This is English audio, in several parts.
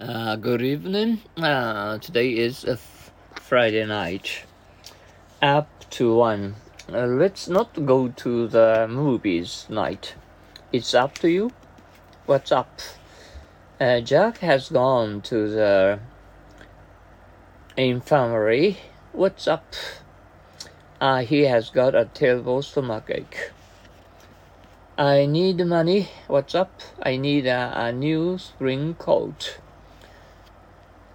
Uh, good evening. Uh, today is a f- Friday night. Up to one. Uh, let's not go to the movies night. It's up to you. What's up? Uh, Jack has gone to the infirmary. What's up? Uh, he has got a terrible stomachache. I need money. What's up? I need a, a new spring coat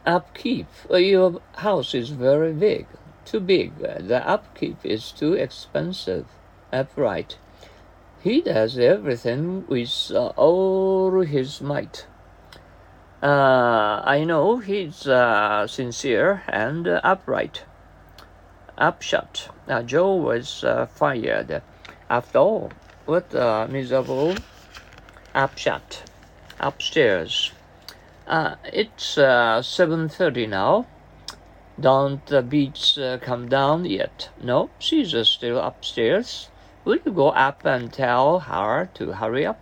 upkeep. Your house is very big, too big. The upkeep is too expensive. Upright. He does everything with uh, all his might. Uh, I know he's uh, sincere and upright. Upshot. Uh, Joe was uh, fired. After all, what a miserable upshot. Upstairs. Uh, it's uh, 7.30 now. Don't the beats uh, come down yet? No, she's uh, still upstairs. Will you go up and tell her to hurry up?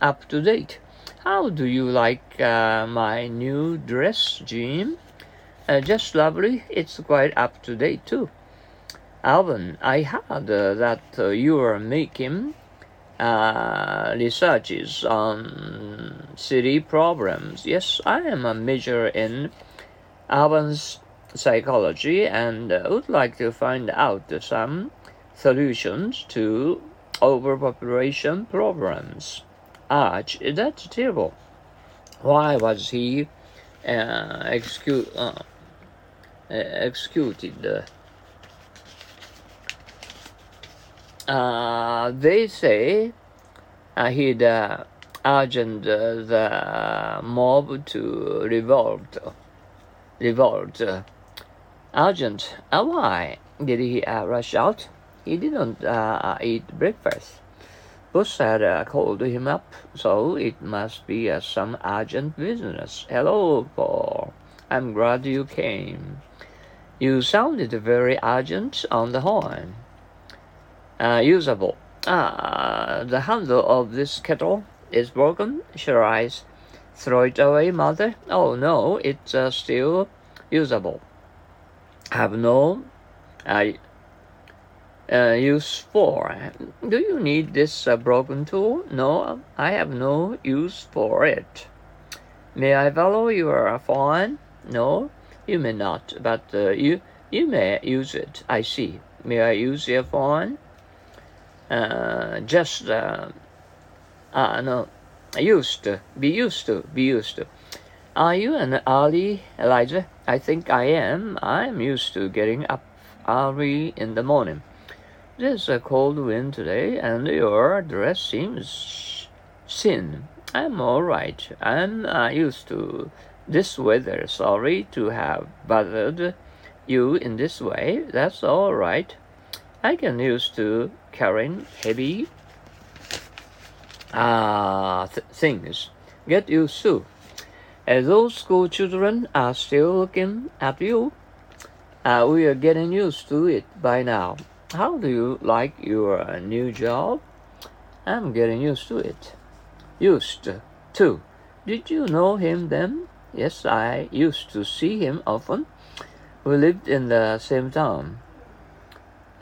Up to date. How do you like uh, my new dress, Jim? Uh, just lovely. It's quite up to date too. Alvin, I heard that you are making uh, researches on city problems. Yes, I am a major in urban psychology and uh, would like to find out some solutions to overpopulation problems. Arch, that's terrible. Why was he uh, uh, executed? Uh, they say uh, he'd uh, urged the mob to revolt. Revolt. Urgent. Uh, why did he uh, rush out? He didn't eat breakfast. Bush had called him up, so it must be some urgent business. Hello, Paul. I'm glad you came. You sounded very urgent on the horn usable. Ah, the handle of this kettle is broken. Shall I throw it away, mother? Oh no, it's uh, still usable. Have no uh, uh, use for. Do you need this uh, broken tool? No, I have no use for it. May I follow your phone? No, you may not, but uh, you you may use it. I see. May I use your phone? Uh, just uh, uh, no, used to be used to be used to. Are you an early Elijah? I think I am. I'm used to getting up early in the morning. There's a cold wind today, and your dress seems thin. I'm all right. I'm uh, used to this weather. Sorry to have bothered you in this way. That's all right. I can use to carrying heavy uh, th things. Get used to. As those school children are still looking at you, uh, we are getting used to it by now. How do you like your new job? I'm getting used to it. Used to. Did you know him then? Yes, I used to see him often. We lived in the same town.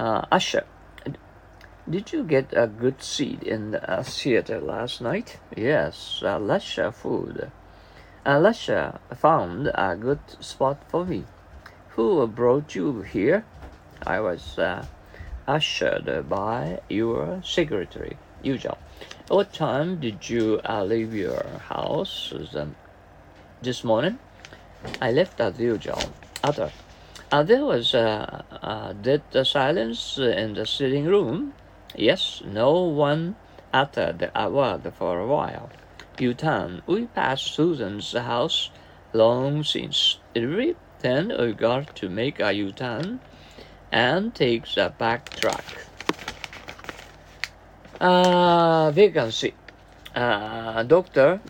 Uh. Did you get a good seat in the theater last night? Yes, Alesha food. Alesha found a good spot for me. Who brought you here? I was uh, ushered by your secretary, Yujao. What time did you uh, leave your house this morning? I left at Yujao. Other. Uh, there was a, a dead silence in the sitting room. Yes, no one uttered a word for a while. U-turn. We passed Susan's house long since. Every Then we got to make a U-turn and take the back track. Uh, vacancy. Uh, Dr.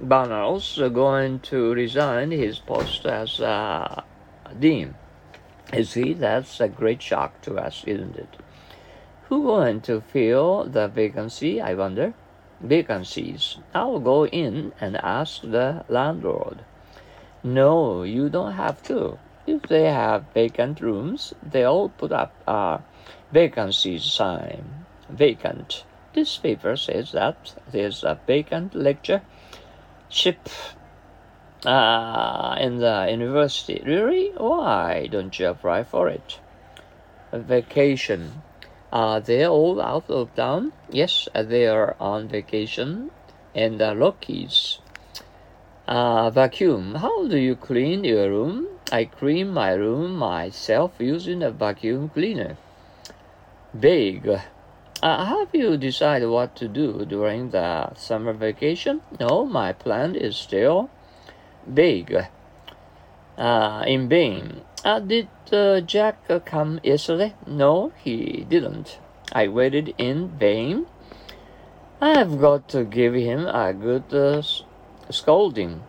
Barnell's going to resign his post as uh, dean. You see, that's a great shock to us, isn't it? Who going to fill the vacancy, I wonder? Vacancies. I'll go in and ask the landlord. No, you don't have to. If they have vacant rooms, they'll put up a vacancy sign. Vacant. This paper says that there's a vacant lecture ship uh, in the university. Really? Why don't you apply for it? A vacation. Are they all out of town? Yes, they are on vacation in the Rockies. Uh, vacuum. How do you clean your room? I clean my room myself using a vacuum cleaner. Big. Uh, have you decided what to do during the summer vacation? No, my plan is still big. Uh, in vain. Uh, did uh, Jack come yesterday? No, he didn't. I waited in vain. I've got to give him a good uh, scolding.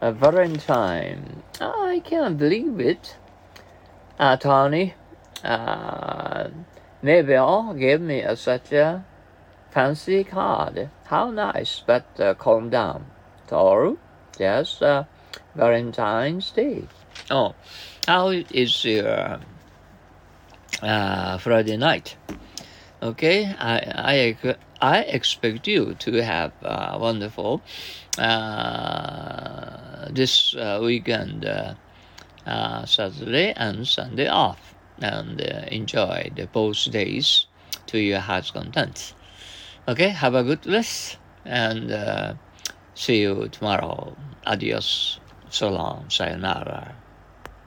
A Valentine. I can't believe it. Uh, Tony, uh, Mabel gave me a, such a fancy card. How nice, but uh, calm down. Toru, just uh, Valentine's Day. Oh, how is your uh, Friday night? Okay, I, I, I expect you to have uh, wonderful uh, this uh, weekend, Saturday and Sunday off, and enjoy the both days to your heart's content. Okay, have a good rest and see you tomorrow. Adios, so long, sayonara.